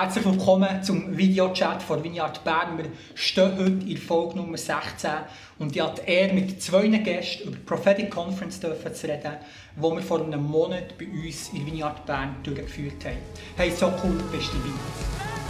Herzlich willkommen zum Videochat von Vineyard Bern. Wir stehen heute in Folge Nummer 16 und ich hatte Ehre, mit zwei Gästen über die Prophetic Conference zu reden, die wir vor einem Monat bei uns in Vineyard Bern durchgeführt haben. Hey, so cool, bist du dabei.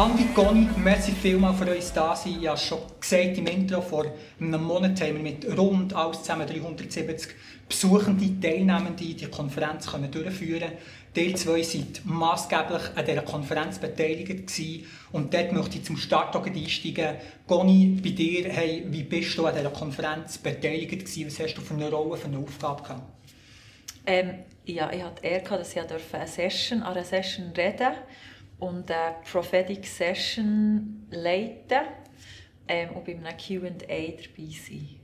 Andi, Conny, merci vielmals für uns da sein. Ich habe schon gesagt im Intro, vor einem Monat haben wir mit rund alles zusammen 370 Besuchende, Teilnehmende die Konferenz können durchführen Die zwei waren maßgeblich an dieser Konferenz beteiligt. Gewesen. Und dort möchte ich zum Start einsteigen. Conny, bei dir, hey, wie bist du an dieser Konferenz beteiligt gewesen? Was hast du für eine Rolle, für eine Aufgabe gehabt? Ähm, ja, ich hatte die Ehre, dass ich eine Session, an einer Session reden durfte und eine Prophetic Session leiten ähm, und bei einem Q&A dabei sein.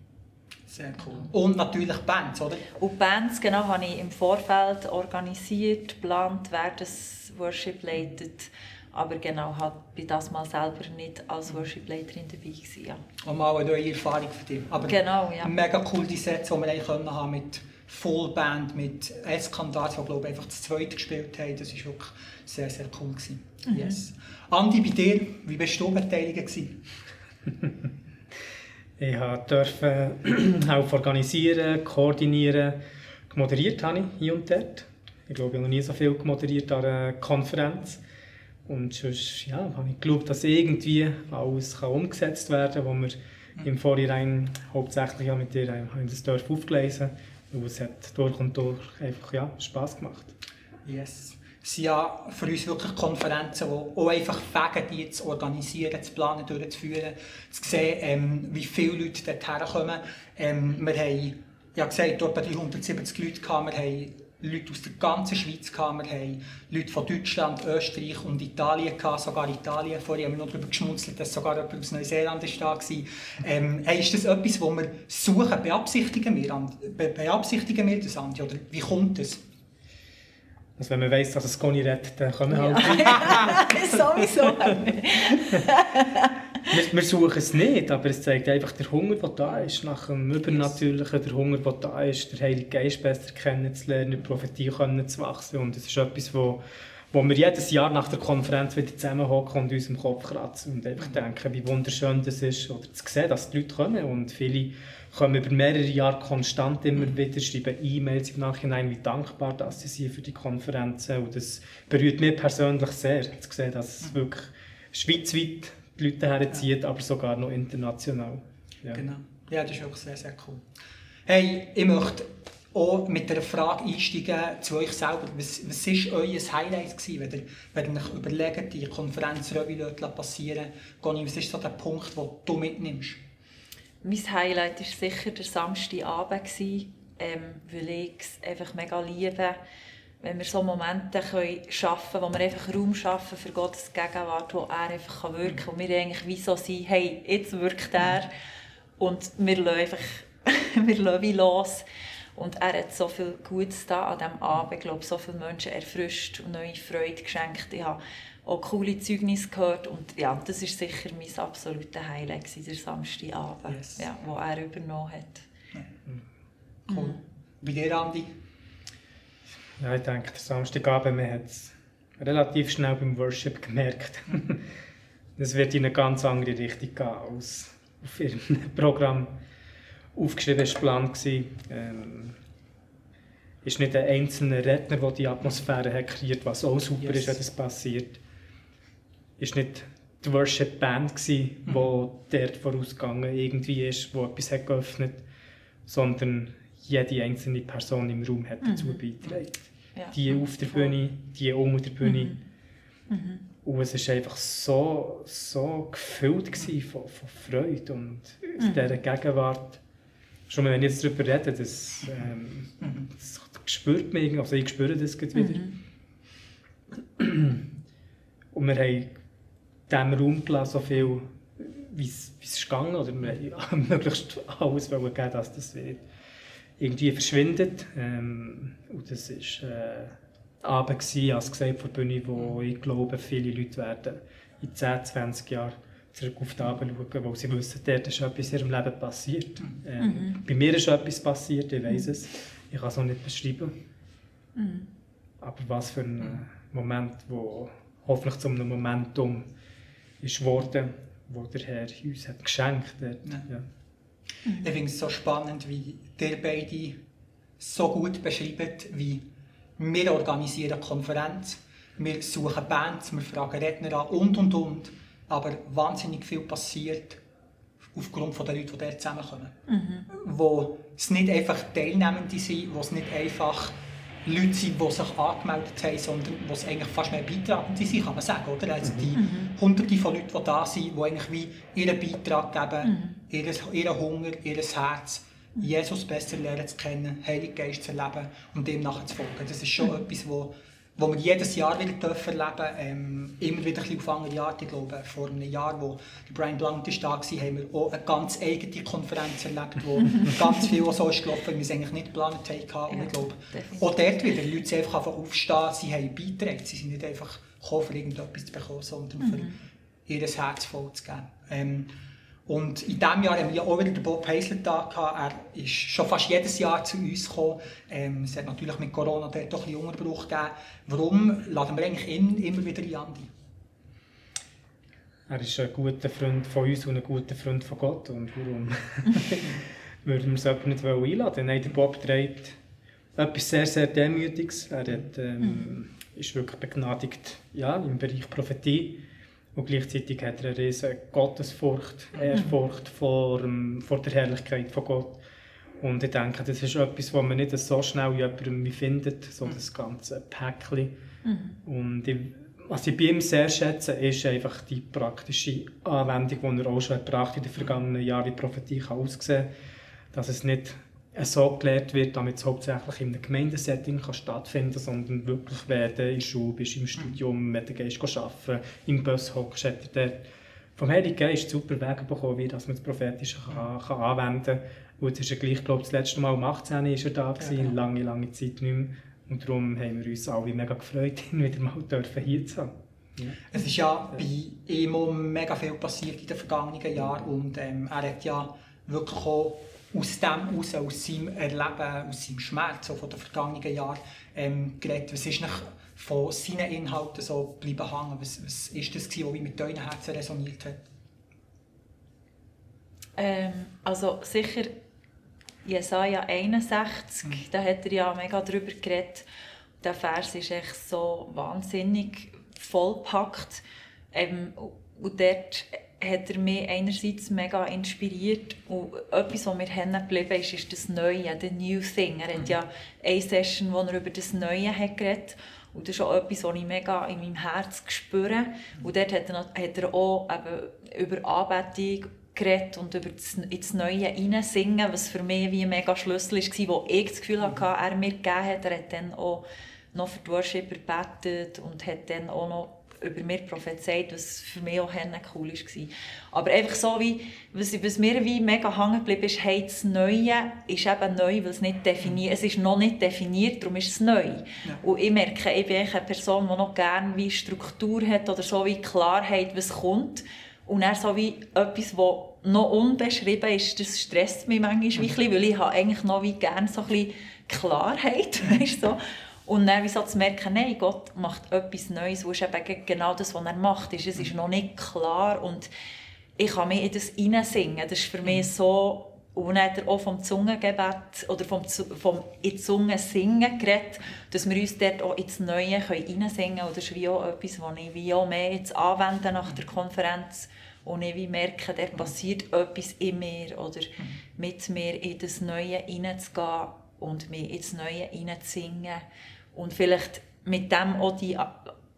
Sehr cool. Und natürlich Bands, oder? Und Bands, genau, habe ich im Vorfeld organisiert, geplant, wer das Worship leitet. Aber genau, halt bin das mal selber nicht als Worship-Leiterin dabei gewesen, ja. Und mal eine neue Erfahrung für dich. Aber genau, ja. Mega cool die Sets, die wir haben, haben mit Fullband, mit Eskandars, die glaube ich einfach das zweite gespielt haben. Das war wirklich sehr, sehr cool. Gewesen. Mhm. Yes. Andi, bei dir, wie bist du beteiligt? ich durfte auch organisieren, koordinieren, moderiert habe ich hier und dort. Ich glaube, ich habe noch nie so viel moderiert an einer Konferenz. Und sonst ja, habe ich geschaut, dass irgendwie alles kann umgesetzt werden kann, was wir im Vorhinein hauptsächlich mit dir haben das Dorf aufgelesen haben. Es hat durch und durch einfach ja, Spass gemacht. Yes sind ja für uns wirklich Konferenzen, die auch einfach fegen, die zu organisieren, zu planen, durchzuführen, zu sehen, ähm, wie viele Leute dort kommen. Ähm, wir haben, ja gesagt, etwa 370 Leute gehabt, wir haben Leute aus der ganzen Schweiz gehabt, wir haben Leute von Deutschland, Österreich und Italien gehabt, sogar Italien. Vorher haben wir noch darüber geschmunzelt, dass sogar jemand aus Neuseeland ist da war. Ähm, ist das etwas, das wir suchen? Beabsichtigen wir, beabsichtigen wir das, Andi? Oder wie kommt das? Also wenn man weiss, dass es Conny redet, dann können wir ja. halt Sowieso. Wir, wir suchen es nicht, aber es zeigt einfach der Hunger, der da ist, nach dem Übernatürlichen, der Hunger, der da ist, der Heilige Geist besser kennenzulernen, die Prophetie können zu wachsen. Und es ist etwas, wo, wo wir jedes Jahr nach der Konferenz wieder zusammenhocken und uns im Kopf kratzen und einfach denken, wie wunderschön das ist, oder zu sehen, dass die Leute kommen und viele kommen über mehrere Jahre konstant immer mhm. wieder, schreiben E-Mails im Nachhinein, wie dankbar dass sie sind für die Konferenzen. Und das berührt mich persönlich sehr, zu sehen, dass es mhm. wirklich schweizweit die Leute herzieht, ja. aber sogar noch international. Ja. Genau. Ja, das ist wirklich sehr, sehr cool. Hey, ich möchte auch mit einer Frage einsteigen zu euch selber. Was, was war euer Highlight, gewesen, wenn ihr, wenn ihr euch überlegt, die Konferenz Revue passieren Conny, was ist so der Punkt, den du mitnimmst? Mein Highlight war sicher der Samstagabend, ähm, weil ich es einfach mega liebe, wenn wir so Momente können schaffen können, wo wir einfach Raum schaffen für Gottes Gegenwart, wo er einfach wirken kann. Und wir eigentlich wie so sind, hey, jetzt wirkt er. Und wir lassen einfach wir lassen wie los. Und er hat so viel Gutes da an diesem Abend, ich glaube, so viele Menschen erfrischt und neue Freude geschenkt. Ich habe auch coole Zeugnisse gehört und ja, das ist sicher mein absoluter Highlight der Samstagabend, yes. ja, wo er übernommen hat. Cool. Mhm. Bei dir, Andi? Ja, ich denke, der Samstagabend, man hat es relativ schnell beim Worship gemerkt. Es wird in eine ganz andere Richtung gehen als auf ihrem Programm aufgeschrieben war. Ähm, ist nicht ein einzelner Redner, der die Atmosphäre hat kreiert, was auch super yes. ist, wenn das passiert ist nicht die Worship Band die mhm. dort vorausgegangen irgendwie ist, wo etwas hat geöffnet, sondern jede einzelne Person im Raum hat dazu mhm. beigetragen. Ja. Die auf der Bühne, die unter der Bühne. Mhm. mhm. Und es war einfach so, so gefüllt von, von Freude und mhm. dieser Gegenwart. Schon wenn ich jetzt darüber rede, das, ähm, mhm. das spürt mich, also ich spüre das wieder. Mhm. Und wir haben diesem Raum gelassen, so viel, wie es gegangen, oder wir haben möglichst alles geben, dass das irgendwie verschwindet. Ähm, und das war äh, Abend, gewesen, als gesagt, vor der Bühne, wo ich glaube, viele Leute werden in 10, 20 Jahren zurück auf die Abend schauen, weil sie wissen, dort ist etwas in ihrem Leben passiert. Mhm. Ähm, Bei mir ist etwas passiert, ich weiß es. Ich kann es auch nicht beschreiben. Mhm. Aber was für ein Moment, wo hoffentlich zu einem Momentum ist geworden, wo der Herr uns hat geschenkt hat. Ja. Ja. Ich finde es so spannend, wie ihr beide so gut beschreiben, wie wir organisieren eine Konferenz, wir suchen Bands, wir fragen Redner an und und und. Aber wahnsinnig viel passiert aufgrund von den Leuten, die dort zusammenkommen. Wo es nicht einfach Teilnehmende sind, wo es nicht einfach Leute sind, die sich angemeldet haben, sondern wo es eigentlich fast mehr Beitragende sind, kann man sagen. Oder? Also die Hunderte von Leuten, die da sind, die eigentlich wie ihren Beitrag geben, ihres, ihren Hunger, ihr Herz, Jesus besser lernen zu kennen, Heiligen Geist zu erleben und dem nachzufolgen. Das ist schon etwas, wo, wo wir jedes Jahr wieder dürfen erleben ähm, Immer wieder ein bisschen auf andere Art. Ich glaube, vor einem Jahr, wo Brian Blunt ist da war, haben wir auch eine ganz eigene Konferenz erlebt, wo ganz viel so ist gelaufen, wie wir es eigentlich nicht geplant. Und Ja, ich glaube, auch dort wieder, die Leute einfach aufstehen, sie haben beigetragen. Sie sind nicht einfach gekommen, für irgendetwas zu bekommen, sondern für ihr Herz voll zu geben. Ähm, und in diesem Jahr haben wir ja auch wieder den Bob Heisler da gehabt. Er ist schon fast jedes Jahr zu uns gekommen. Ähm, es hat natürlich mit Corona dort doch ein bisschen Unterbruch gegeben. Warum laden wir eigentlich ihn immer wieder in Andi? Er ist ein guter Freund von uns und ein guter Freund von Gott. Und warum würden wir es jemanden nicht einladen? Nein, der Bob trägt etwas sehr, sehr Demütiges. Er hat, ähm, ist wirklich begnadigt ja, im Bereich Prophetie. Und gleichzeitig hat er eine riesige Gottesfurcht, Ehrfurcht vor, vor der Herrlichkeit von Gott. Und ich denke, das ist etwas, was man nicht so schnell in jemandem findet, so das ganze Päckchen. Und ich, was ich bei ihm sehr schätze, ist einfach die praktische Anwendung, die er auch schon gebracht in den vergangenen Jahren, wie die Prophetie kann aussehen. Dass es nicht so gelehrt wird, damit es hauptsächlich in einem Gemeindesetting kann stattfinden kann, sondern wirklich, wenn du in der Schule bist, im Studium, wenn du gehst arbeiten, im Bus hockst, hat er dort vom Heiligen Geist super Wege bekommen, wie dass man das Prophetische kann, kann anwenden kann. Und jetzt ist er gleich, glaube ich, das letzte Mal um 18 ist er da gewesen, genau. lange, lange Zeit nicht mehr. Und darum haben wir uns alle mega gefreut, ihn wieder mal dürfen hier zu haben. Ja. Es ist ja bei ihm auch mega viel passiert in den vergangenen Jahren und ähm, er hat ja wirklich auch aus dem heraus, aus seinem Erleben, aus seinem Schmerz von den vergangenen Jahren ähm, geredet. Was ist nach von seinen Inhalten so bleiben hängen? Was, was ist das, gewesen, was mit deinen Herzen resoniert hat? Ähm, also sicher Jesaja 61, da hat er ja mega drüber geredet. Der Vers ist echt so wahnsinnig vollpackt. Ähm, und dort hat er mich einerseits mega inspiriert und etwas, was mir hängen geblieben ist, ist das Neue, the New Thing. Er hat ja eine Session, wo er über das Neue hat geredet und das ist auch etwas, was ich mega in meinem Herz spüre. Und dort hat er, hat er auch eben über Anbetung geredet und über das, ins Neue hineinsingen, was für mich wie ein mega Schlüssel war, wo ich das Gefühl hatte, er mir gegeben hat. Er hat dann auch noch für die Worshipper gebetet und hat dann auch noch über mir prophezeit, was für mich auch cool war. Aber einfach so wie, was, was mir wie mega hängen geblieben ist, hey, das Neue ist eben neu, weil es nicht definiert, es ist noch nicht definiert, darum ist es neu. Und ich merke, ich bin eine Person, die noch gerne wie Struktur hat oder so wie Klarheit, was kommt. Und dann so wie etwas, das noch unbeschrieben ist, das stresst mich manchmal bisschen, weil ich habe eigentlich noch wie gerne so ein bisschen Klarheit, weißt so. Und dann wie so zu merken, nein, Gott macht etwas Neues, wo eben ge- genau das, was er macht. Ist. Es ist noch nicht klar und ich kann mich in das hineinsingen. Das ist für mich so... Und dann hat er auch vom Zungengebet oder vom, vom in die Zunge singen geredet, dass wir uns dort auch ins Neue hineinsingen können. Und das ist wie auch etwas, was ich wie auch mehr jetzt anwende nach der Konferenz. Und ich wie merke, da passiert etwas in mir oder mit mir in das Neue hineinzugehen und mich ins Neue hineinzusingen. Und vielleicht mit dem auch die,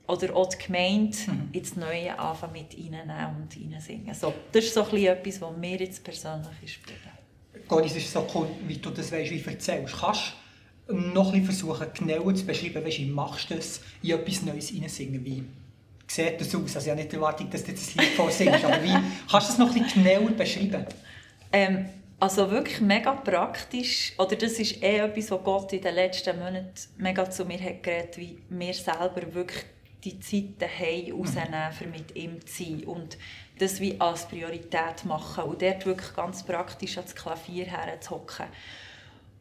oder auch die Gemeinde ins Neue anfangen mit reinnehmen und hineinsingen. So, das ist so ein bisschen etwas, was mir jetzt persönlich ist. Goris, es ist so cool, wie du das weißt, wie du erzählst. Kannst du noch ein bisschen versuchen, genauer zu beschreiben, wie machst du das, in etwas Neues hineinsingen? Wie sieht das aus? Also ich habe nicht erwartet, dass du das Lied vorsingst, aber wie kannst du es noch ein bisschen genauer beschreiben? Ähm, also wirklich mega praktisch, oder das ist eh etwas, was Gott in den letzten Monaten mega zu mir hat geredet, wie wir selber wirklich die Zeit daheim rausnehmen, für mit ihm zu sein. Und das wie als Priorität machen und dort wirklich ganz praktisch ans Klavier herzuhocken.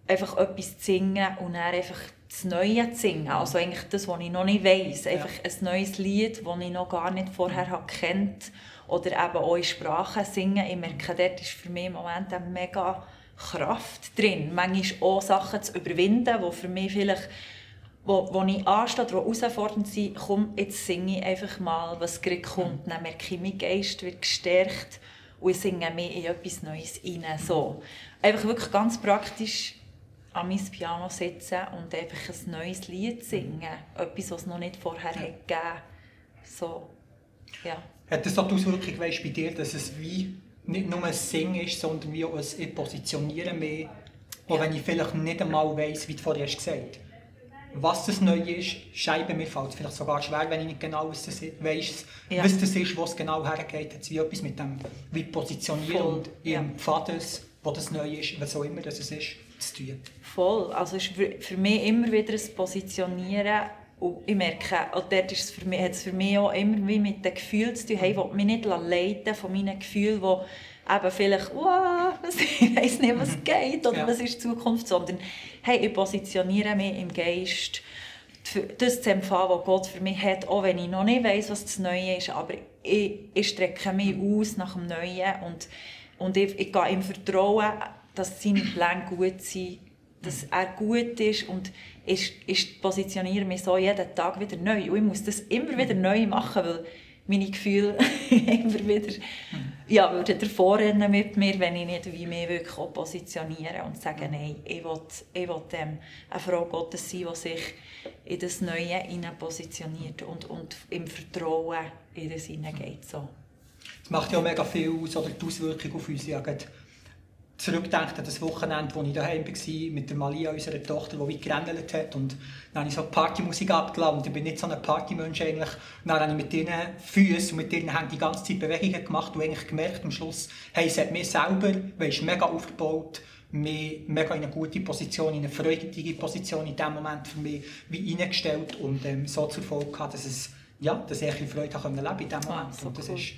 Einfach etwas zu singen und dann einfach das Neue zu singen. Also eigentlich das, was ich noch nicht weiss. Einfach ja. ein neues Lied, das ich noch gar nicht vorher habe kennt Oder eben auch in Sprachen singen. Ich merke, dort ist für mich im Moment eine mega Kraft drin. Manchmal auch Sachen zu überwinden, die für mich vielleicht wo, wo ich anstehe, die herausfordernd sind, komm, jetzt singe ich einfach mal, was gerade kommt. Dann merke ich, mein Geist wird gestärkt und ich singe mehr in etwas Neues rein. So. Einfach wirklich ganz praktisch an mein Piano sitzen und einfach ein neues Lied singen. Etwas, was es noch nicht vorher ja. hat gegeben so, ja. Hat das auch die Auswirkung weißt, bei dir, dass es wie nicht nur ein Singen ist, sondern wie auch ein Positionieren mehr, auch ja. wenn ich vielleicht nicht einmal weiss, wie du vorher gesagt hast? was das Neue ist, Scheibe mir fällt vielleicht sogar schwer, wenn ich nicht genau was das weiss, ja. was das ist, wo es genau hergeht. Hat es wie etwas mit dem wie positionieren Voll. und im ja. Pfades, wo das Neue ist, was auch immer das ist, zu tun. Voll. Also es ist für mich immer wieder ein Positionieren und ich merke, auch dort ist es für mich, hat es für mich auch immer wie mit den Gefühlen zu tun. Hey, ich mich nicht leiten von meinen Gefühlen, die eben vielleicht, wow, ich weiß nicht, was mhm. geht oder ja. was ist die Zukunft, sondern hey, ich positioniere mich im Geist, das zu empfangen, was Gott für mich hat, auch wenn ich noch nicht weiß, was das Neue ist, aber ich, ich strecke mich aus nach dem Neuen und, und ich, ich gehe im Vertrauen, dass seine Pläne gut sind, dass er gut ist und ich, ich positioniere mich so jeden Tag wieder neu und ich muss das immer wieder neu machen, weil meine Gefühle immer wieder ja, würden davor rennen mit mir, wenn ich nicht wie mich wirklich positioniere und sage, nein, ich will, ich will ähm, eine Frau Gottes sein, die sich in das Neue positioniert und, und im Vertrauen in das hineingeht. So. Das macht ja mega viel aus, oder die Auswirkung auf uns. Ja, zurückdenkt an das Wochenende, wo ich daheim war mit der Malia, unserer Tochter, die weit gerändelt hat. Und dann habe ich so Partymusik abgeladen. Ich bin nicht so ein Partymensch eigentlich. Und dann habe ich mit ihren Füßen und mit ihren Händen die ganze Zeit Bewegungen gemacht und eigentlich gemerkt am Schluss, hey, es hat mir selber, weißt, mega aufgebaut, mich mega in eine gute Position, in eine freudige Position in dem Moment für mich wie eingestellt und ähm, so zur Folge gehabt, dass es ja, dass ich ein Freude leben konnte in diesem ah, Moment. Ah, so und das cool. ist,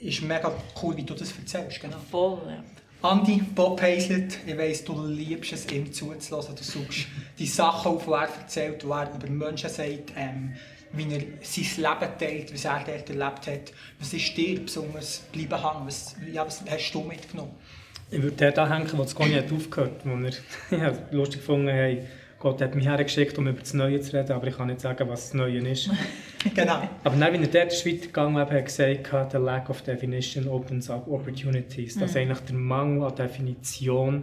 ist mega cool, wie du das erzählst. Genau. Voll, ja. Andi, Bob Hazlett, ich weiss, du liebst es, ihm zuzulassen. Du suchst die Sachen auf, die er erzählt, die er über Menschen sagt, ähm, wie er sein Leben teilt, wie er dort erlebt hat. Was ist dir besonders bleiben hängen? Was, ja, was hast du mitgenommen? Ich würde da hängen, wo Conny hat aufgehört, wo wir lustig gefunden haben, Gott hat mich hergeschickt, um über das Neue zu reden, aber ich kann nicht sagen, was das Neue ist. genau. Aber dann, wie er dort weitergegangen hat, hat er gesagt, the lack of definition opens up opportunities. Mhm. Dass eigentlich der Mangel an Definition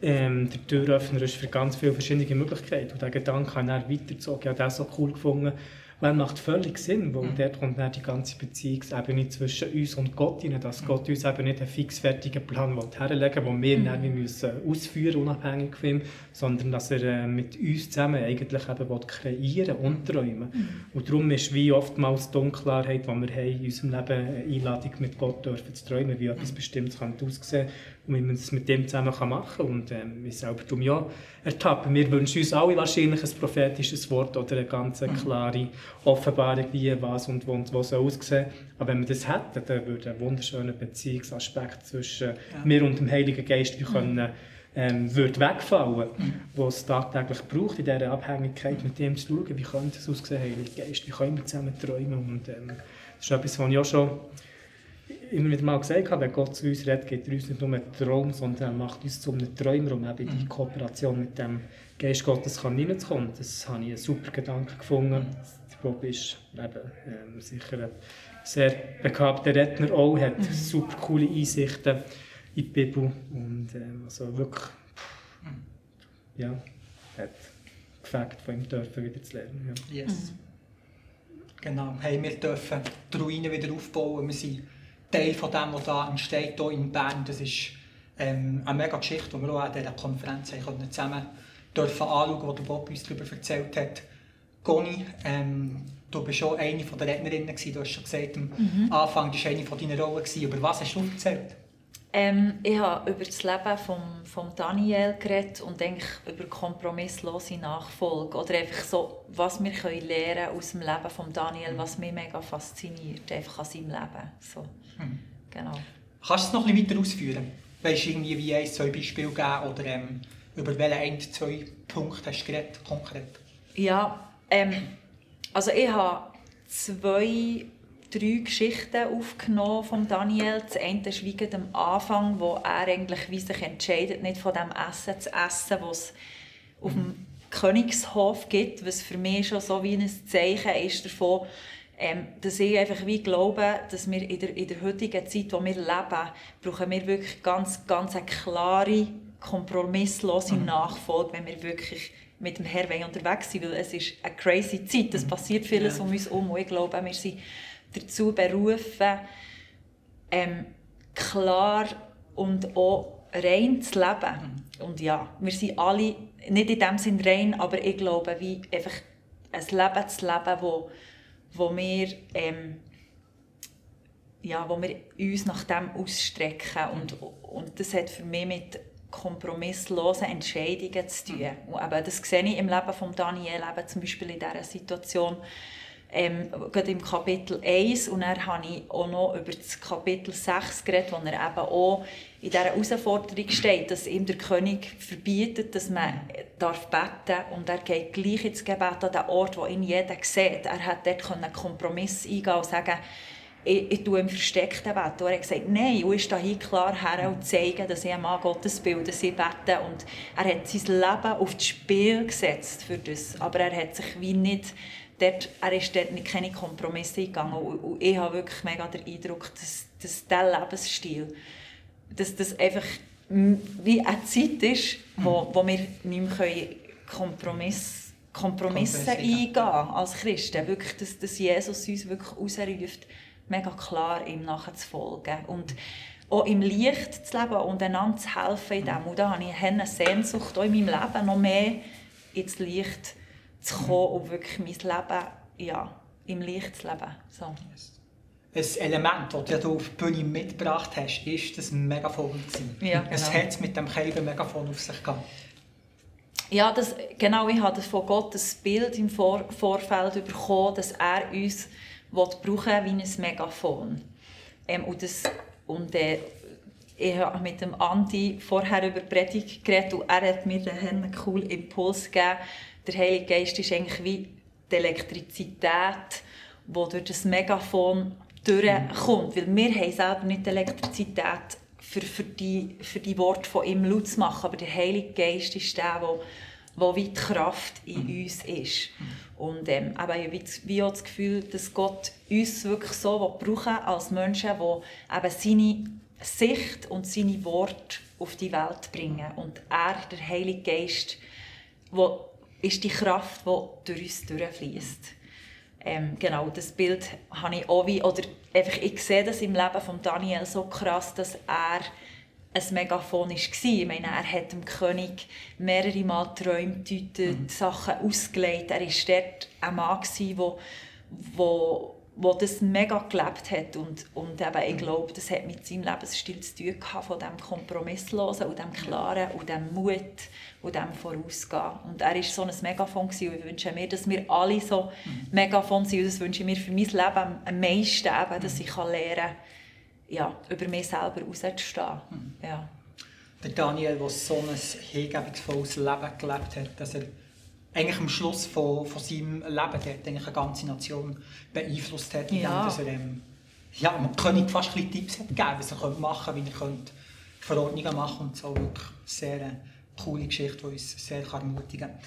ähm, der Türöffner ist für ganz viele verschiedene Möglichkeiten. Und diesen Gedanken habe ich dann weitergezogen. Ich habe das so cool gefunden, weil macht völlig Sinn, weil mhm. dort kommt dann die ganze Beziehungsebene zwischen uns und Gott rein, dass mhm. Gott uns eben nicht einen fixfertigen Plan herlegen will, den wir mhm. dann müssen ausführen unabhängig von ihm, sondern dass er äh, mit uns zusammen eigentlich eben will kreieren und träumen mhm. Und darum ist wie oftmals die Unklarheit, die wir haben in unserem Leben, eine Einladung mit Gott dürfen zu träumen, wie etwas Bestimmtes könnte aussehen und wie man es mit dem zusammen machen kann. Und ähm, wir selber tun ja ertappen. Wir wünschen uns alle wahrscheinlich ein prophetisches Wort oder eine ganz mhm. klare Offenbarung, wie was und wo und wo soll aussehen. Aber wenn wir das hätten, dann würde ein wunderschöner Beziehungsaspekt zwischen ja. mir und dem Heiligen Geist wir mhm. können, ähm, würde wegfallen, mhm. wo es tagtäglich braucht, in dieser Abhängigkeit mit dem zu schauen, wie könnte es aussehen, Heiliger Geist, wie können wir zusammen träumen. Und ähm, das ist etwas, was ich auch schon immer wieder mal gesagt habe, wenn Gott zu uns redet, geht er uns nicht nur einen Traum, sondern er macht uns zu einem Träumer, um eben in die Kooperation mit dem Geist Gottes hineinzukommen. Das habe ich einen super Gedanken gefunden. Bob ist eben, ähm, sicher ein sehr begabter Redner auch, hat mhm. super coole Einsichten in die Bibel und ähm, also wirklich, ja, hat gefällt, von ihm dürfen wieder zu lernen. Ja. Yes. Mhm. Genau, hey, wir dürfen die Ruinen wieder aufbauen. Wir sind Teil von dem, was da entsteht hier in Bern. Das ist ähm, eine mega Geschichte, die wir auch an dieser Konferenz haben zusammen dürfen anschauen, der Bob uns darüber erzählt hat. Conny, ähm, du bist schon eine der Rednerinnen, gewesen. du hast schon gesagt, am mhm. Anfang war eine deiner Rollen. Über was hast du erzählt? Ähm, ich habe über das Leben von vom Daniel geredet und eigentlich über kompromisslose Nachfolge. Oder einfach so, was wir können lernen aus dem Leben von Daniel, was mich mega fasziniert, einfach an seinem Leben. So. Mhm. Genau. Kannst du es noch ein bisschen weiter ausführen? Weißt du irgendwie wie ein, zwei Beispiele geben oder ähm, über welche ein, zwei Punkte hast du geredet, konkret? Ja, ähm, also ich habe zwei drei Geschichten aufgenommen von Daniel. Das eine ist wie am Anfang, wo er eigentlich wie sich entscheidet, nicht von dem Essen zu essen, was es auf dem Königshof gibt, was für mich schon so wie ein Zeichen ist davon, ähm, dass ich einfach wie glaube, dass wir in der, in der heutigen Zeit, in der wir leben, brauchen wir wirklich ganz, ganz eine klare, kompromisslose mhm. Nachfolge, wenn wir wirklich mit dem Herrn unterwegs sind, weil es ist eine crazy Zeit, es passiert vieles ja. um uns herum und ich glaube, wir sind dazu berufen, ähm, klar und auch rein zu leben. Und ja, wir sind alle nicht in dem Sinn rein, aber ich glaube, wie einfach ein Leben zu leben, wo, wo wir ähm, ja, wo wir uns nach dem ausstrecken und, und das hat für mich mit kompromisslosen Entscheidungen zu tun. Und eben, das sehe ich im Leben von Daniel, eben zum Beispiel in dieser Situation, ähm, gerade im Kapitel 1 und dann habe ich auch noch über das Kapitel 6 geredet, wo er eben auch in dieser Herausforderung steht, dass ihm der König verbietet, dass man darf beten und er geht gleich ins Gebet an den Ort, wo ihn jeder sieht. Er hat dort einen Kompromiss eingehen und sagen, ich, ich tue im versteckten Bett. Und er hat gesagt, nein, ich ist hier klar her und zeigen, dass ich ein Mann Gottes bin, dass ich bete. Und er hat sein Leben auf das Spiel gesetzt für das. Aber er hat sich wie nicht dort, er ist dort nicht keine Kompromisse eingegangen. Und, ich habe wirklich mega den Eindruck, dass, dass dieser Lebensstil, dass das einfach wie eine Zeit ist, wo, wo wir nicht mehr Kompromiss, Kompromisse eingehen als Christen. Wirklich, dass, dass Jesus uns wirklich ausruft, mega klar ihm nachzufolgen. Und auch im Licht zu leben und einander zu helfen in dem. Und da habe ich eine Sehnsucht, auch in meinem Leben noch mehr ins Licht zu kommen und wirklich mein Leben ja, im Licht zu leben. So. Ein Element, das du auf die Bühne mitgebracht hast, ist das Megafon. Ja, genau. Es hat mit dem Kelben Megafon auf sich gehabt. Ja, das, genau, ich habe von Gott das Bild im Vor Vorfeld bekommen, dass er uns brauchen wie ein Megafon. Ähm, und das, und, äh, ich habe mit dem Andi vorher über Predigt geredet und er hat mir einen coolen Impuls gegeben, der Heilige Geist ist eigentlich wie die Elektrizität, die durch das Megafon durchkommt. Weil wir haben selber nicht die Elektrizität, für, für, die, für die Worte von ihm laut zu machen, aber der Heilige Geist ist der, der wo wie die Kraft in mhm. uns ist. Und ähm, aber ich wie auch das Gefühl, dass Gott uns wirklich so brauchen als Menschen, die eben seine Sicht und seine Worte auf die Welt bringen. Und er, der Heilige Geist, der ist die Kraft, die durch uns durchfließt. Ähm, genau, das Bild habe ich auch wie, oder einfach, ich sehe das im Leben von Daniel so krass, dass er ein Megafon war. Ich meine, er hat dem König mehrere Mal Träume gedeutet, mhm. Sachen ausgelegt. Er war dort ein Mann, der wo das mega gelebt hat und, und eben, ich mhm. glaube, das hat mit seinem Lebensstil zu tun gehabt, von dem Kompromisslosen und dem Klaren und dem Mut und dem Vorausgehen. Und er war so ein Megafon gewesen, und ich wünsche mir, dass wir alle so mhm. Megafon sind und das wünsche ich mir für mein Leben am meisten, eben, dass mhm. ich kann lernen kann, ja, über mich selber rauszustehen. Mhm. Ja. Der Daniel, der so ein hingebungsvolles Leben gelebt hat, dass er eigentlich am Schluss von, von seinem Leben dort eigentlich eine ganze Nation beeinflusst hat, indem ja. er ähm, ja, man könnte fast ein Tipps hat gegeben, was er machen könnte, wie er könnte Verordnungen machen und so. Wirklich sehr eine äh, coole Geschichte, die uns sehr ermutigen kann.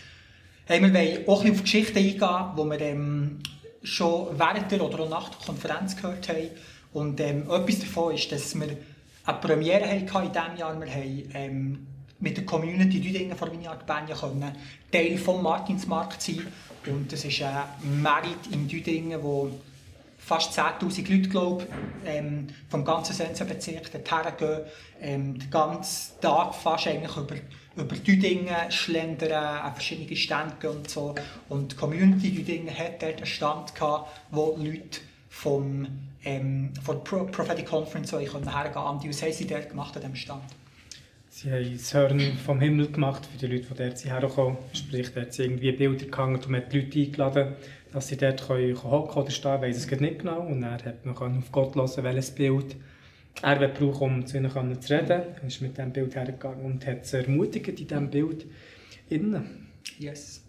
Hey, wir wollen auch ein auf Geschichten eingehen, die wir ähm, schon während der oder auch nach der Konferenz gehört haben. Und ähm, etwas davon ist, dass wir eine Premiere hatten in diesem Jahr. Wir haben ähm, mit der Community Düdingen von Vineyard Benja können Teil des Martinsmarkt sein. Und das ist ein Merit in Düdingen, wo fast 10'000 Leute, glaube ähm, vom ganzen Sensenbezirk dorthin gehen, ähm, den ganzen Tag fast eigentlich über, über Düdingen schlendern, an verschiedene Stände gehen und so. Und die Community Düdingen hat dort einen Stand gehabt, wo Leute vom ähm, von der Pro Prophetic Conference so hergehen konnten. Was haben Sie dort gemacht an diesem Stand? Sie haben das Hören vom Himmel gemacht für die Leute, die dort herkommen. Sprich, dort sind irgendwie Bilder gehangen und man hat die Leute eingeladen, dass sie dort hocken oder stehen können, es nicht genau. Und dann hat man auf Gott hören, welches Bild er braucht, um zu ihnen zu reden. Er ist mit diesem Bild hergegangen und hat sie ermutigt in diesem Bild. Innen. Yes.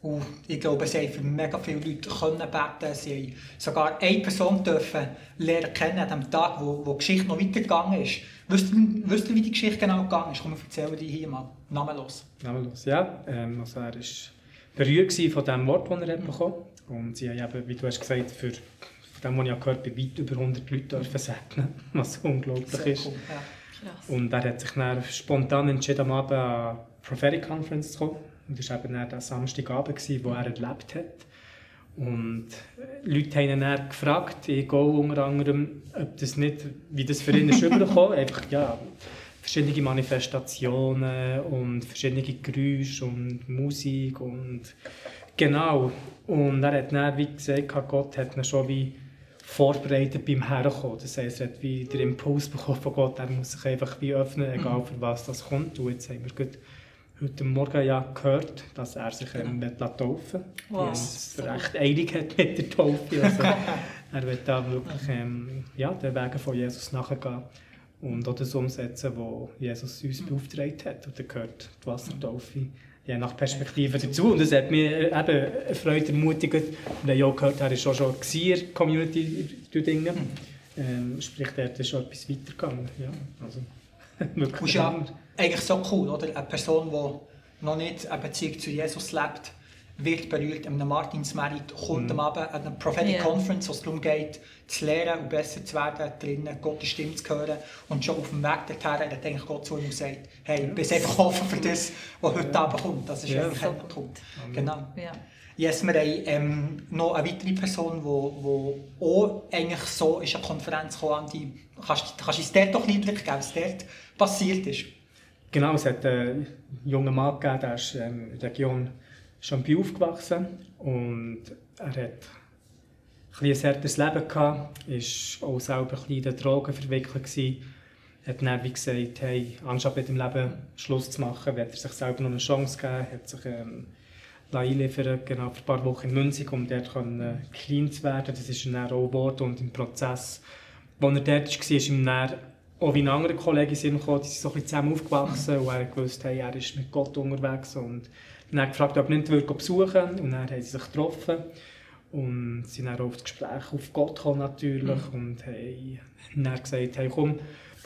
Und ich glaube, sie haben für mega viele Leute können beten. Sie haben sogar eine Person dürfen lernen kennen an dem Tag, wo, wo die Geschichte noch weitergegangen ist. Wisst ihr, wie die Geschichte genau gegangen ist? Komm, ich erzähle dir hier mal. Namenlos. Namenlos, ja. Ähm, also er war berührt von dem Wort, das er bekommen hat. Und sie haben eben, wie du hast gesagt, für von dem, was ich gehört habe, weit über 100 Leuten segnen was unglaublich Sehr ist. Cool, ja. Und er hat sich dann spontan entschieden, am Abend an eine Prophetic Conference zu kommen. Und das war eben der Samstagabend, wo er erlebt hat. Und Leute haben ihn dann gefragt, ich gehe unter anderem, ob das nicht, wie das für ihn ist übergekommen einfach, ja, verschiedene Manifestationen und verschiedene Geräusche und Musik und genau. Und er hat dann, wie gesagt, Gott hat ihn schon wie vorbereitet beim Herkommen. Das heisst, er hat wie den Impuls bekommen von Gott, er muss sich einfach wie öffnen, egal für was das kommt. Und jetzt haben wir heute Morgen ja gehört, dass er sich ähm, ja. taufen will. Wow. Und recht eilig hat mit der Taufe. Also, er wird da wirklich ähm, ja, den Wegen von Jesus nachgehen und auch das umsetzen, was Jesus uns beauftragt hat. Und da gehört die Wassertaufe je nach Perspektive dazu. Und das hat mich eben erfreut, ermutigt. Wir haben ja gehört, er ist auch schon in Community Dinge. Ähm, sprich, dort ist schon etwas weitergegangen. Ja, also, wirklich. Eigentlich so cool, oder? Eine Person, die noch nicht eine Beziehung zu Jesus lebt, wird berührt an einem Martinsmerit, kommt mhm. am Abend an einer Prophetic yeah. Conference, wo es darum geht, zu lernen und besser zu werden, drinnen Gottes Stimme zu hören. Und schon auf dem Weg dorthin hat eigentlich Gott zu ihm gesagt, hey, ja. bist einfach offen für das, was heute ja. Abend kommt. Das ist ja. eigentlich so cool. Genau. Ja. Yes, wir haben ähm, noch eine weitere Person, die wo, wo auch eigentlich so ist eine Konferenz gekommen die kannst, kannst du uns dort doch Einblick geben, was dort passiert ist? Genau, es hat einen jungen Mann gegeben, der ist ähm, in der Region Champion aufgewachsen und er hat ein, ein hartes Leben gehabt, war auch selber ein in den Drogen verwickelt gewesen. hat dann wie gesagt, hey, anstatt mit dem Leben Schluss zu machen, wird er sich selber noch eine Chance geben, hat sich ähm, einliefern genau für ein paar Wochen in Münzig, um dort können, clean zu werden. Das ist dann auch geworden und im Prozess, wo er dort war, ist ihm dann auch wie andere Kollegen sind gekommen, die sind so ein bisschen zusammen aufgewachsen und er wusste, hey, er ist mit Gott unterwegs und dann hat gefragt, ob er nicht besuchen will. Und dann haben sie sich getroffen. Und sind dann auf das Gespräch auf Gott gekommen, natürlich. Mhm. Und haben dann gesagt, hey, komm,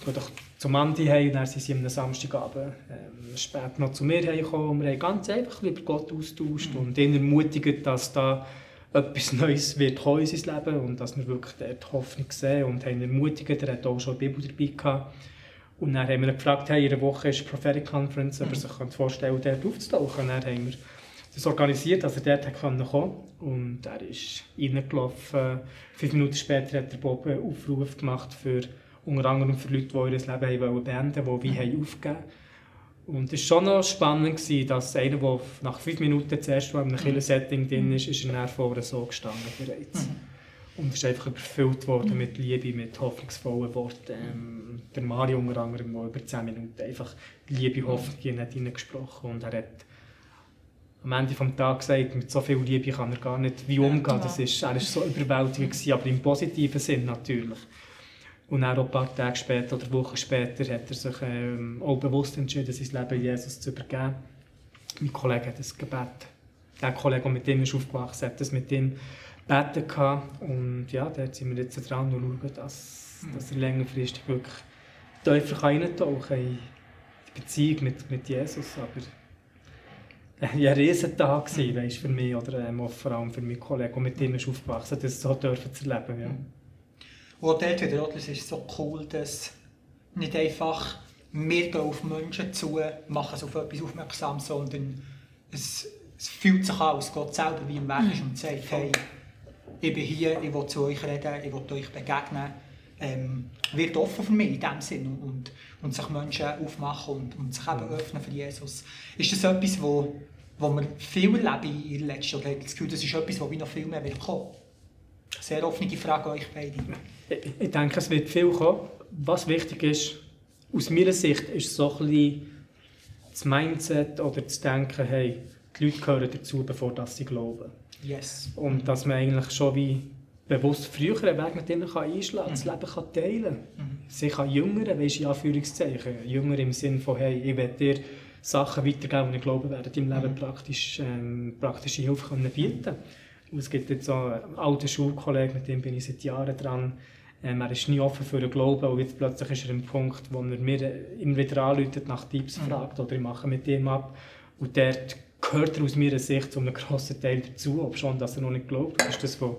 geh doch zum Andi heim. Und dann sind sie am Samstagabend ähm, spät noch zu mir gekommen. Und wir haben ganz einfach über Gott austauscht mhm. und ihn ermutigt, dass da etwas Neues wird kommen in sein Leben und dass wir wirklich dort Hoffnung sehen und haben ermutigt. Er hat auch schon eine Bibel dabei gehabt. Und dann haben wir ihn gefragt, hey, in einer Woche ist Prophetic Conference, ob er sich vorstellen könnte, dort aufzutauchen. Und dann haben wir das organisiert, dass er dort kommen konnte. Und er ist reingelaufen. Fünf Minuten später hat der Bob einen Aufruf gemacht für unter anderem für Leute, die ihr Leben haben beenden wollten, die wie mhm. aufgeben Und es war schon noch spannend, dass einer, der nach fünf Minuten zuerst mal in einem mhm. Setting drin ist, ist er vorher so gestanden bereits. Mhm. Und ist einfach überfüllt worden mit Liebe, mit hoffnungsvollen Worten. Ähm, der Mario unter anderem, der über 10 Minuten einfach Liebe, Hoffnung hineingesprochen und er hat am Ende des Tages gesagt, mit so viel Liebe kann er gar nicht wie umgehen. Das ist, er war so überwältigend, gewesen, aber im positiven Sinn natürlich. Und dann auch ein paar Tage später oder Wochen später hat er sich ähm, auch bewusst entschieden, sein Leben Jesus zu übergeben. Mein Kollege hat das Gebet. Der Kollege, der mit ihm ist aufgewachsen ist, hat das mit ihm gebeten und ja, da sind wir jetzt dran und schauen, dass, dass er längerfristig wirklich tiefer reintauchen kann in die Beziehung mit, mit Jesus, aber äh, ja, ein Riesentag gewesen, weißt, für mich oder ähm, vor allem für meinen Kollegen, der mit ihm ist aufgewachsen das so zu erleben. Ja. Und dort wieder, es ist so cool, dass nicht einfach wir gehen auf Menschen zu, machen es auf etwas aufmerksam, sondern es, es fühlt sich an, als Gott selber wie im Weg ist und sagt, hey, ich bin hier, ich will zu euch reden, ich will euch begegnen, ähm, wird offen für mich in dem Sinn und, und, und sich Menschen aufmachen und, und sich eben öffnen für Jesus. Ist das etwas, wo, wo wir viel erleben in letzter Zeit? Das Gefühl, das ist etwas, wo wir noch viel mehr will kommen? Sehr offene Frage an euch beide. Ich denke, es wird viel kommen. Was wichtig ist, aus meiner Sicht, ist so ein bisschen das Mindset oder zu denken, hey, die Leute gehören dazu, bevor sie glauben. Yes. Und dass man eigentlich schon wie bewusst früher einen Weg mit ihnen einschlagen kann, mhm. das Leben kann teilen kann. Mhm. Sich an Jüngeren, weißt du, Anführungszeichen, Jünger im Sinne von, hey, ich will dir Sachen weitergeben, die ich glaube, werden im Leben mhm. praktisch, ähm, praktische Hilfe können bieten Und es gibt jetzt so einen alten Schulkollegen, mit dem bin ich seit Jahren dran, ähm, er ist nie offen für den Glauben und jetzt plötzlich ist er im Punkt, wo er mir immer wieder anruft, nach Tipps mhm. fragt oder ich mache mit ihm ab. Und dort gehört er aus meiner Sicht zu einem grossen Teil dazu, ob schon, dass er noch nicht glaubt. Das ist das, was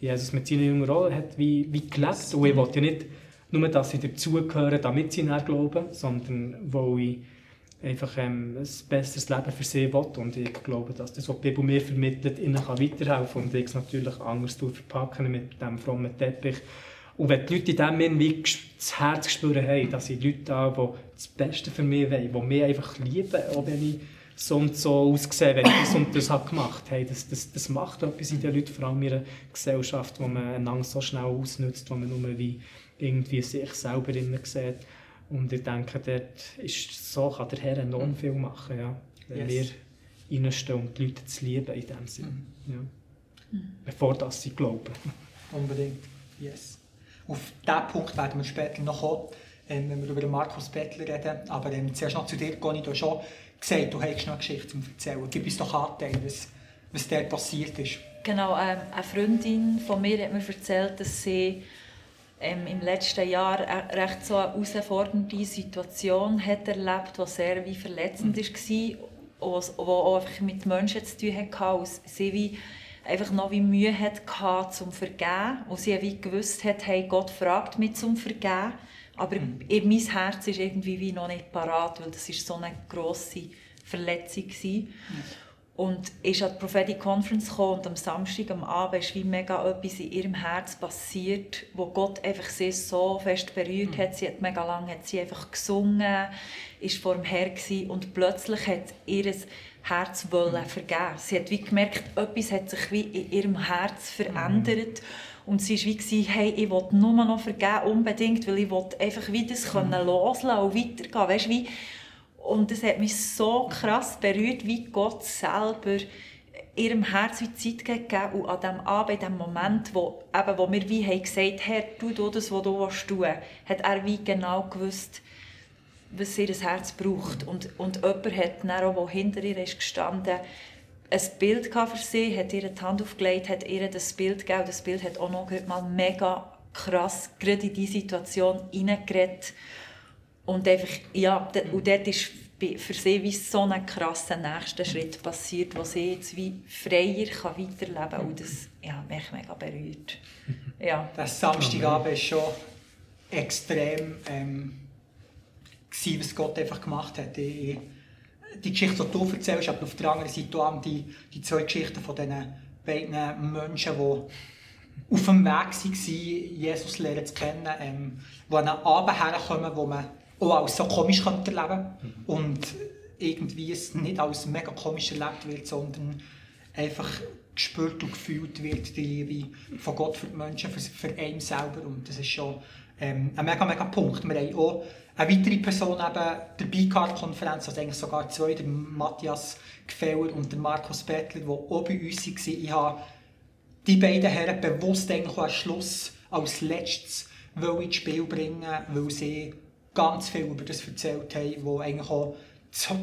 Jesus mit seinen Jüngern auch hat wie, wie gelebt. Und ich wollte ja nicht nur, dass sie dazugehören, damit sie nicht glauben, sondern wo ich einfach ähm, ein besseres Leben für sie will. Und ich glaube, dass das, was die Bibel mir vermittelt, ihnen kann weiterhelfen kann. Und ich es natürlich anders verpacken mit diesem frommen Teppich. Und wenn die Leute in dem Moment das Herz spüren haben, dass sie Leute da, die das Beste für mich wollen, die mich einfach lieben, auch wenn ich so und so aussehe, wenn ich das und das habe gemacht habe, das, das, das macht etwas in den Leuten, vor allem in einer Gesellschaft, wo man einander so schnell ausnutzt, wo man nur wie irgendwie sich selber sieht. Und ich denke, dort ist, so kann der Herr enorm mhm. viel machen, ja, wenn yes. wir reinstehen, um die Leute zu lieben in dem Sinne. Mhm. Ja. Mhm. Bevor das sie glauben. Unbedingt, yes. Auf diesen Punkt werden wir später noch kommen, ähm, wenn wir über Markus Bettler reden. Aber ähm, zuerst noch zu dir, Conny, du hast schon gesagt, du hast noch eine Geschichte zu erzählen. Gib uns doch Anteil, was, was da passiert ist. Genau, ähm, eine Freundin von mir hat mir erzählt, dass sie ähm, im letzten Jahr eine recht so eine herausfordernde Situation hat erlebt, die sehr wie verletzend mhm. war, die auch einfach mit Menschen zu tun hatte. Und sie wie einfach noch wie Mühe hatte zum Vergeben. Und sie wie gewusst hat, hey, Gott fragt mich zum Vergeben. Aber mhm. mein Herz ist irgendwie wie noch nicht parat, weil das ist so eine grosse Verletzung war. Mhm. Und ist an die Prophetic Conference gekommen und am Samstag am Abend ist wie mega etwas in ihrem Herz passiert, wo Gott einfach sie so fest berührt mhm. hat. Sie hat mega lange hat sie einfach gesungen, ist vor dem Herr und plötzlich hat ihr Herz wollen mhm. vergeben. Sie hat wie gemerkt, etwas hat sich wie in ihrem Herz verändert. Mhm. Und sie war wie, hey, ich will nur noch vergeben, unbedingt, weil ich einfach wieder das mhm. loslassen und weitergehen. Weißt, wie, und das hat mich so krass berührt, wie Gott selber ihrem Herz wie Zeit gegeben und an dem Abend, in dem Moment, wo, eben, wo wir wie haben gesagt Herr, tu das, was du tun willst, hat er wie genau gewusst, was ihr Herz braucht. Und, und jemand hat dann auch, der hinter ihr ist gestanden ein Bild für sie, hat ihr die Hand aufgelegt, hat ihr das Bild gegeben. Das Bild hat auch noch mal mega krass gerade in diese Situation hineingeredet. Und, einfach, ja, und dort ist für sie wie so ein krasser nächster Schritt passiert, wo sie jetzt wie freier kann weiterleben kann. Und das ja, mich mega berührt. Ja. Das Samstagabend war schon extrem, ähm, gewesen, was Gott einfach gemacht hat. Die, die Geschichte, die du erzählst, aber auf der anderen Seite auch die, die zwei Geschichten von diesen beiden Menschen, die auf dem Weg waren, Jesus lernen zu kennen, ähm, die an einen Abend herkommen, wo man auch als so komisch erleben könnte und irgendwie es nicht als mega komisch erlebt wird, sondern einfach gespürt und gefühlt wird, die Liebe von Gott für die Menschen, für, für einen selber und das ist schon ähm, ein mega, mega Punkt. Wir haben auch eine weitere Person eben dabei gehabt, Konferenz, also eigentlich sogar zwei, der Matthias Gfeller und der Markus Bettler, die auch bei uns waren. Ich habe die beiden Herren bewusst eigentlich am Schluss als letztes ins Spiel bringen, weil sie ganz viel über das erzählt haben, wo eigentlich auch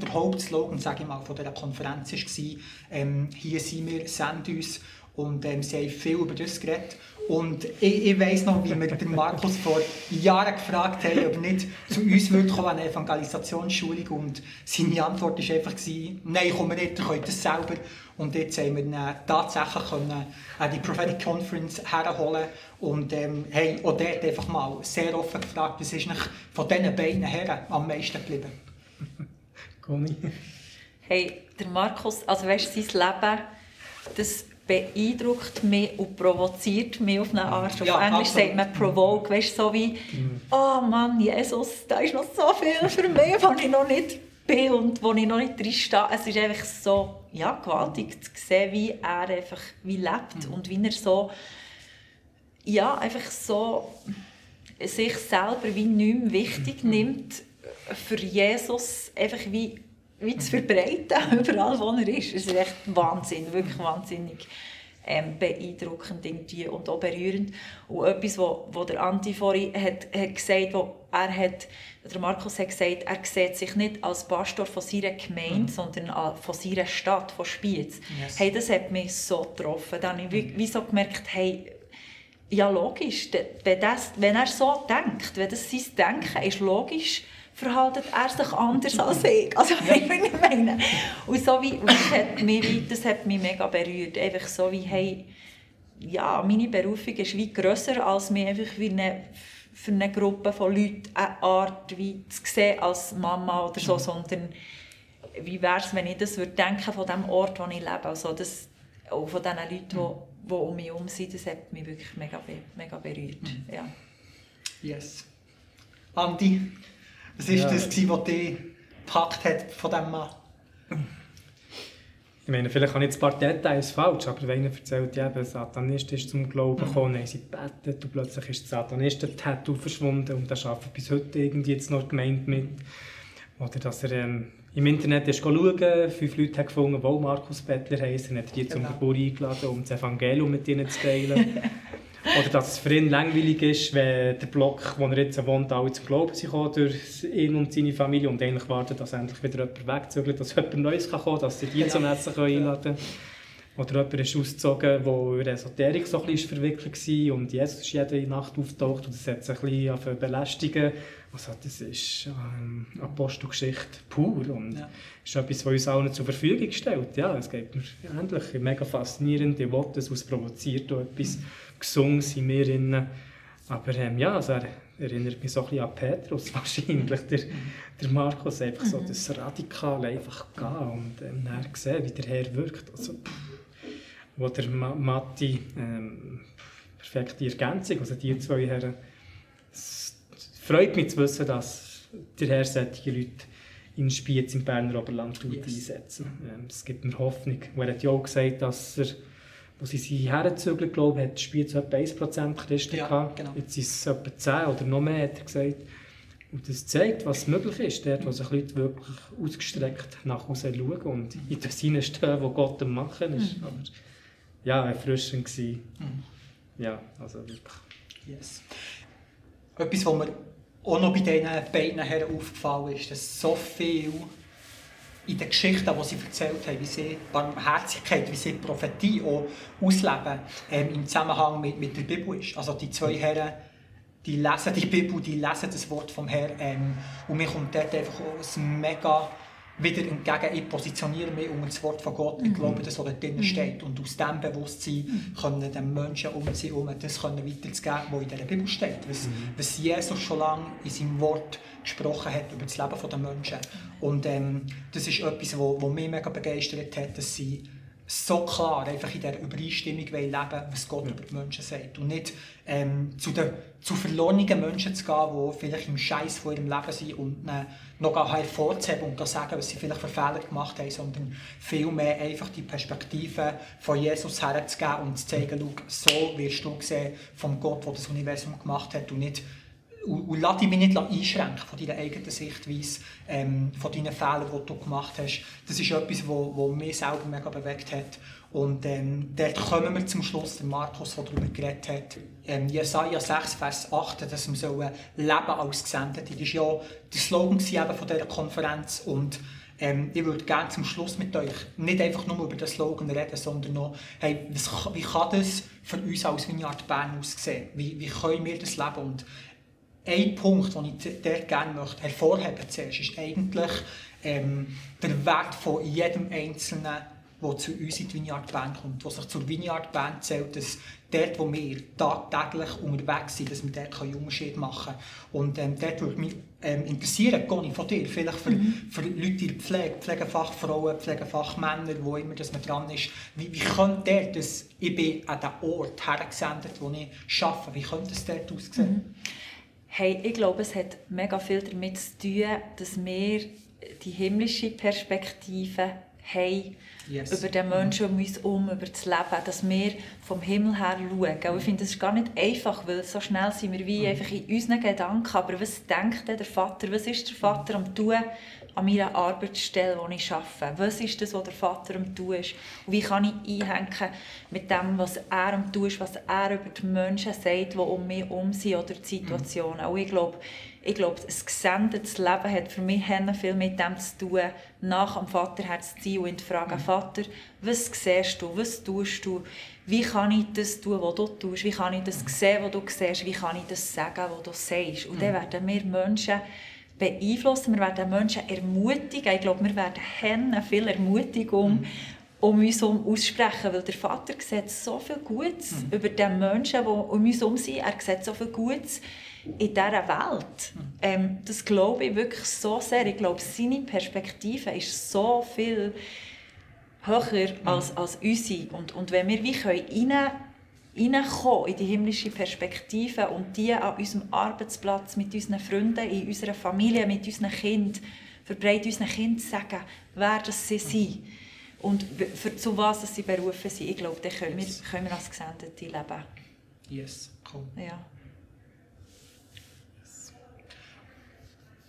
der Hauptslogan sage ich mal, von dieser Konferenz war, ähm, hier sind wir, send uns. Und ähm, sie haben viel über das geredet. Und ich, ich weiss noch, wie wir den Markus vor Jahren gefragt haben, ob er nicht zu uns würde kommen, eine Evangelisationsschulung. Und seine Antwort war einfach, nein, komm nicht, ihr könnt das selber. Und jetzt haben wir ihn äh, tatsächlich können, äh, die Prophetic Conference herholen und ähm, haben auch dort einfach mal sehr offen gefragt, was ist nicht von diesen beiden Herren am meisten geblieben? Conny? Hey, der Markus, also weißt du, sein Leben, das beeindruckt mich und provoziert mich auf eine Art. Auf ja, Englisch absolut. sagt man provoke, weißt so wie, mhm. oh Mann, Jesus, da ist noch so viel für mich, was ich noch nicht bin und wo ich noch nicht drin stehe. Es ist einfach so ja, gewaltig zu sehen, wie er einfach wie lebt mhm. und wie er so ja, einfach so sich selber wie nicht mehr wichtig mhm. nimmt, für Jesus einfach wie, wie zu verbreiten, überall wo er ist. Es ist echt Wahnsinn, wirklich wahnsinnig ähm, beeindruckend irgendwie und auch berührend. Und etwas, wo, wo der Anti vorhin hat, hat gesagt, wo er hat, der Markus hat gesagt, er sieht sich nicht als Pastor von seiner Gemeinde, mhm. sondern von seiner Stadt, von Spiez. Yes. Hey, das hat mich so getroffen. Dann habe ich wie, wie so gemerkt, hey, ja logisch, wenn, das, wenn er so denkt, wenn das sein Denken ist, logisch, verhaltet er sich anders als ich. Also, ich meine. Und so wie, das, hat mich, das hat mich mega berührt. Einfach so wie, hey, ja, meine Berufung ist wie grösser, als mich einfach wie eine, für eine Gruppe von Leuten eine Art wie zu sehen als Mama oder so, mhm. sondern wie wäre es, wenn ich das würde denken von dem Ort, wo ich lebe. Also das, auch von den Leuten, die, mhm. die um mich herum sind, das hat mich wirklich mega, mega berührt. Mhm. Ja. Yes. Andi, was war ja. das, was dich gepackt hat von diesem Mann? Ich meine, vielleicht habe ich jetzt ein paar Details falsch, aber wenn einer erzählt, ja, ein Satanist ist zum Glauben gekommen, mhm. haben sie gebetet und plötzlich ist der Satanist ein Tattoo verschwunden und der arbeitet bis heute irgendwie jetzt noch gemeint mit. Oder dass er ähm, im Internet ist schauen, fünf Leute haben gefunden, die Markus Bettler heißen, hat er die genau. zum Geburt eingeladen, um das Evangelium mit ihnen zu teilen. Oder dass es für ihn langweilig ist, wenn der Block, wo er jetzt wohnt, alle zum Glauben sind durch ihn und seine Familie und eigentlich warten, dass endlich wieder jemand wegzügelt, dass jemand Neues kann kommen kann, dass sie die zum Essen einladen können. Oder jemand ist ausgezogen, wo in Esoterik so ein bisschen verwickelt war und Jesus ist jede Nacht auftaucht und das hat sich ein bisschen belästigen. Also das ist ähm, Apostelgeschichte pur und ja. ist etwas, was uns allen zur Verfügung stellt. Ja, es geht mir endlich mega faszinierend, ich will das, was provoziert auch etwas. Mhm gesungen in mir. Drin. Aber ähm, ja, also er erinnert mich so ein bisschen an Petrus wahrscheinlich, der, der Markus, einfach so mhm. das Radikale einfach gehen und ähm, dann sehen, wie der Herr wirkt. Also, wo der Ma Matti, ähm, perfekte Ergänzung, also die zwei Herren, es freut mich zu wissen, dass der Herr solche Leute in Spiez im Berner Oberland yes. einsetzen. Ähm, es gibt mir Hoffnung. er hat ja auch gesagt, dass er wo sie sich hergezögert, glaube ich, hat Spiez etwa 1% Christen ja, gehabt. Genau. Jetzt sind es etwa 10 oder noch mehr, hat er gesagt. Und das zeigt, was möglich ist, dort, wo sich Leute wirklich ausgestreckt nach Hause schauen und in das hineinstehen, wo Gott am Machen ist. Mhm. Aber ja, erfrischend war. Mhm. Ja, also wirklich. Yes. Etwas, was mir auch noch bei diesen beiden Herren aufgefallen ist, dass so viel in den Geschichten, die sie erzählt haben, wie sie Barmherzigkeit, wie sie Prophetie auch ausleben, ähm, im Zusammenhang mit, mit der Bibel ist. Also die zwei Herren, die lesen die Bibel, die lesen das Wort vom Herrn ähm, und mir kommt dort einfach ein mega wieder entgegen, ich positioniere mich unter das Wort von Gott. Ich mhm. glaube, das, was da drin mhm. steht. Und aus diesem Bewusstsein mhm. können den Menschen um sie herum das können weiterzugeben, was in der Bibel steht. Was, mhm. was Jesus schon lange in seinem Wort gesprochen hat über das Leben der Menschen. Und ähm, das ist etwas, was mich mega begeistert hat, dass sie so klar einfach in der Übereinstimmung leben was Gott ja. über die Menschen sagt. Und nicht ähm, zu, den, zu verlorenen Menschen zu gehen, die vielleicht im Scheiß von ihrem Leben sind und äh, noch hervorzuheben und zu sagen, was sie vielleicht für Fehler gemacht haben, sondern vielmehr einfach die Perspektive von Jesus herzugeben und zu zeigen, so wirst du gesehen von Gott, der das Universum gemacht hat und nicht und, lass dich nicht einschränken von deiner eigenen Sichtweise, ähm, von deinen Fehlern, die du gemacht hast. Das ist etwas, was mich selber mega bewegt hat. Und ähm, dort kommen wir zum Schluss, der Markus, der darüber geredet hat. Ähm, Jesaja 6, Vers 8, dass wir so leben als Gesendete. Das war ja der Slogan von dieser Konferenz. Und ähm, ich würde gerne zum Schluss mit euch nicht einfach nur über den Slogan reden, sondern noch, hey, was, wie kann das für uns als Vineyard Bern aussehen? Wie, wie können wir das leben? Und ein Punkt, den ich dort gerne möchte hervorheben zuerst, ist eigentlich ähm, der Wert von jedem Einzelnen, der zu uns in die Vineyard Band kommt, der sich zur Vineyard Band zählt, dass dort, wo wir tagtäglich unterwegs sind, dass wir dort einen Unterschied machen können. Und ähm, dort würde mich ähm, interessieren, Conny, von dir, vielleicht für, mhm. für Leute in der Pflege, Pflegefachfrauen, Pflegefachmänner, wo immer das man dran ist, wie, wie könnte der, dass ich bin an den Ort hergesendet, wo ich arbeite, wie könnte es dort aussehen? Mhm. Hey, ich glaube, es hat mega viel damit zu tun, dass wir die himmlische Perspektive haben yes. über den Menschen um uns herum, über das Leben, dass wir vom Himmel her schauen. Und ich finde, das ist gar nicht einfach, weil so schnell sind wir wie mhm. einfach in unseren Gedanken. Aber was denkt der Vater? Was ist der Vater am tun an meiner Arbeitsstelle, wo ich arbeite? Was ist das, was der Vater am tun ist? Und wie kann ich einhängen mit dem, was er am tun ist, was er über die Menschen sagt, die um mich herum sind oder die Situationen? Und ich glaube, ich glaube, ein gesendetes Leben hat für mich viel mit dem zu tun, nach dem Vaterherz zu sein und zu fragen, mhm. Vater, was siehst du, was tust du, wie kann ich das tun, was du tust, wie kann ich das sehen, was du siehst, wie kann ich das sagen, was du sagst. Und dann mhm. werden wir Menschen beeinflussen, wir werden Menschen ermutigen. Ich glaube, wir werden viel Ermutigung mhm. um uns herum aussprechen, weil der Vater sieht so viel Gutes mhm. über die Menschen, die um uns herum sind. Er sieht so viel Gutes in dieser Welt. Ähm, das glaube ich wirklich so sehr. Ich glaube, seine Perspektive ist so viel höher als, als unsere. Und, und wenn wir wie können rein, in die himmlische Perspektive und die an unserem Arbeitsplatz mit unseren Freunden, in unserer Familie, mit unseren Kindern, verbreiten unseren Kindern sagen, wer das sie sind und für, zu was sie berufen sind. Ich glaube, dann können wir, können wir als Gesendete leben. Yes, cool. Ja.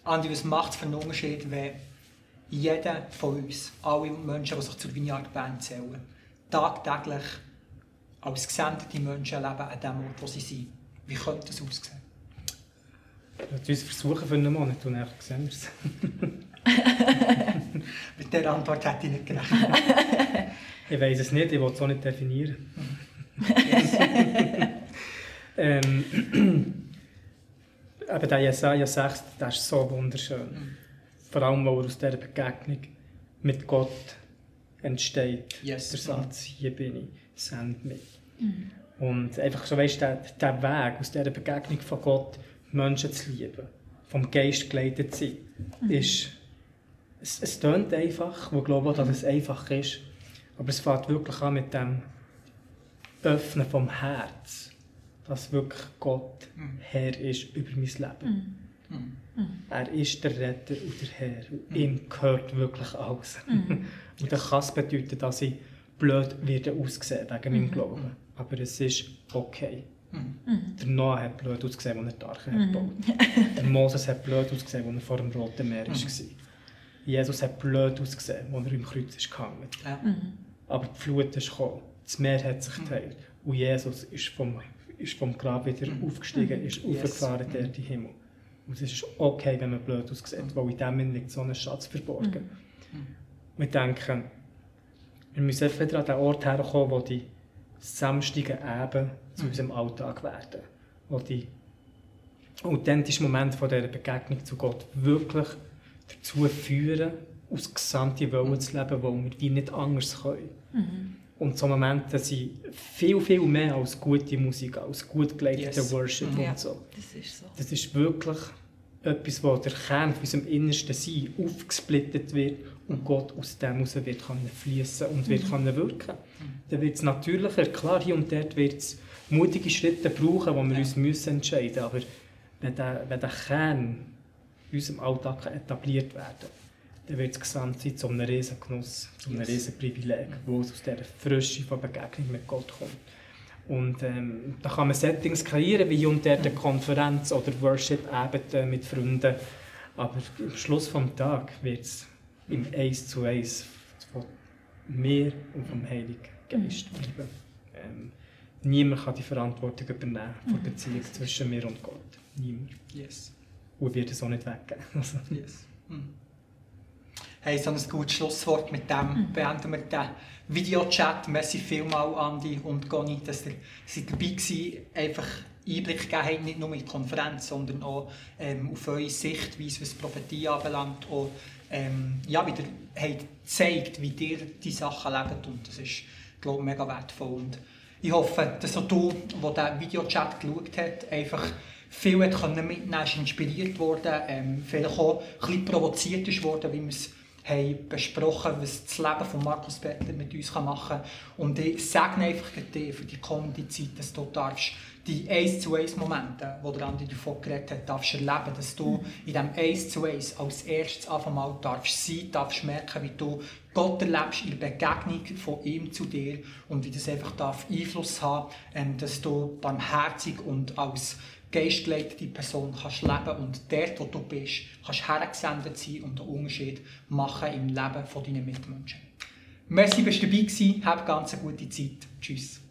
Andi, was macht es für einen Unterschied, wenn jeder von uns, alle Menschen, die sich zur Vineyard Band zählen, tagtäglich als gesendete Menschen leben an dem Ort, wo sie sind? Wie könnte das aussehen? Lass uns versuchen für einen Monat und dann sehen wir es. Mit dieser Antwort hätte ich nicht gerechnet. ich weiß es nicht, ich will es auch nicht definieren. ähm, eben der Jesaja 6, der ist so wunderschön. Mhm. Vor allem, weil er aus dieser Begegnung mit Gott entsteht. Yes. Der Satz, hier bin ich, send mich. Mhm. Und einfach so, weißt du, der, der Weg aus dieser Begegnung von Gott, Menschen zu lieben, vom Geist geleitet zu sein, mhm. ist, es, es klingt einfach, wo glaube dass es einfach ist, aber es fängt wirklich an mit dem Öffnen vom Herz dass wirklich Gott mhm. Herr ist über mein Leben. Mhm. mhm. Er ist der Retter und der Herr. Mhm. ihm gehört wirklich alles. Mhm. und das kann es bedeuten, dass ich blöd werde aussehen wegen meinem Glauben. Aber es ist okay. Der Noah hat blöd ausgesehen, als er die Arche mhm. gebaut Der Moses hat blöd ausgesehen, als er vor dem Roten Meer war. Jesus hat blöd ausgesehen, als er im Kreuz ist gehangen. Ja. Aber die Flut ist gekommen. Das Meer hat sich geteilt. Und Jesus ist vom ist vom Grab wieder mhm. aufgestiegen, mhm. ist yes. aufgefahren der mhm. die Himmel. Und es ist okay, wenn man blöd aussieht, weil in dem liegt so ein Schatz verborgen. Mhm. Wir denken, wir müssen wieder an den Ort herkommen, wo die samstigen Eben zu unserem Alltag werden. Wo die authentischen Momente von dieser Begegnung zu Gott wirklich dazu führen, aus gesamte Wollen zu leben, wo wir wie nicht anders können. Mhm. Und so Momente sind viel, viel mehr als gute Musik, als gut geleitete yes. Worship mhm. und so. Das ist so. Das ist wirklich etwas, wo der Kern von unserem innersten Sein aufgesplittet wird und Gott aus dem heraus wird fließen und wird mhm. wirken. Mhm. Dann wird es natürlicher. Klar, hier und dort wird es mutige Schritte brauchen, wo wir ja. uns müssen entscheiden müssen. Aber wenn der, wenn der Kern in unserem Alltag etabliert werden dann wird das Gesamtsein zu einem riesen Genuss, zu einem yes. riesen Privileg, wo es aus dieser Frische von Begegnung mit Gott kommt. Und ähm, da kann man Settings kreieren, wie unter der Konferenz oder Worship-Abende mit Freunden. Aber am Schluss des Tages wird es im Eins zu Eins von mir und vom Heiligen Geist mhm. bleiben. Ähm, niemand kann die Verantwortung übernehmen für die Beziehung zwischen mir und Gott. Niemand. Yes. Und wird es auch nicht weggeben. Also. Yes. Mhm haben so ein gutes Schlusswort. Mit dem mhm. beenden wir den Videochat. Merci vielmals, Andi und Goni, dass ihr dabei gewesen einfach Einblick gegeben habt, nicht nur in die Konferenz, sondern auch ähm, auf eure Sichtweise, was Prophetie anbelangt. Und, ähm, ja, wie ihr habt gezeigt, wie ihr die Sachen lebt. Und das ist, glaube ich, mega wertvoll. Und ich hoffe, dass auch du, der diesen Videochat geschaut hast, einfach viel hat mitnehmen inspiriert worden, ähm, vielleicht auch ein bisschen provoziert ist worden, wie wir es haben besprochen, was das Leben von Markus Peter mit uns machen kann. Und ich sage einfach dir für die kommende Zeit, dass du darfst die 1 zu 1 Momente, die der Andi davon geredet hat, darfst erleben, dass du in diesem 1 zu 1 als erstes einfach mal darfst sein, darfst merken, wie du Gott erlebst in der Begegnung von ihm zu dir und wie das einfach darf Einfluss haben, ähm, dass du barmherzig und als geistgeleitete Person kannst leben und dort, wo du bist, kannst hergesendet sein und einen Unterschied machen im Leben deiner Mitmenschen. Merci, dass du dabei warst. Hab ganz eine gute Zeit. Tschüss.